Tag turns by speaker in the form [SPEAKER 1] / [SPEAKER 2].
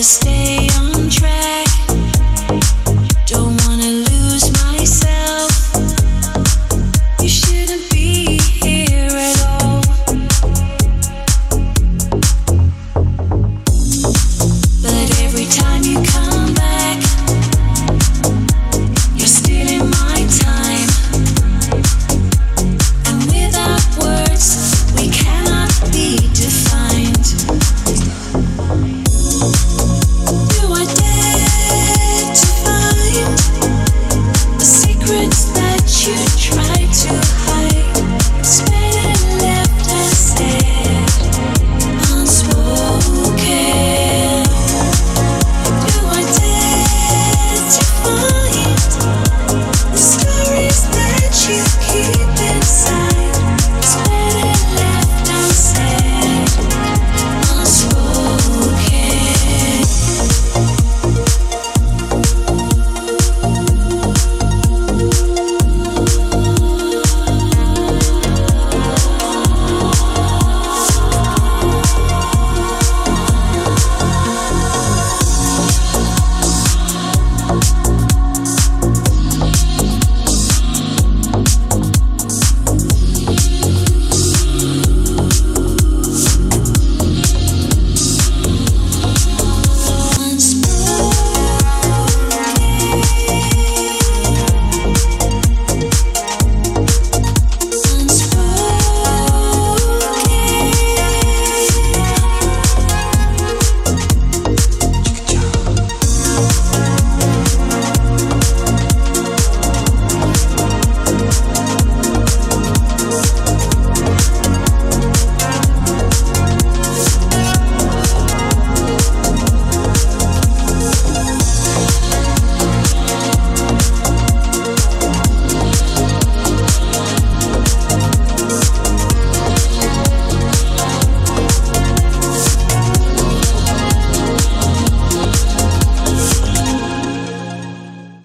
[SPEAKER 1] to stay on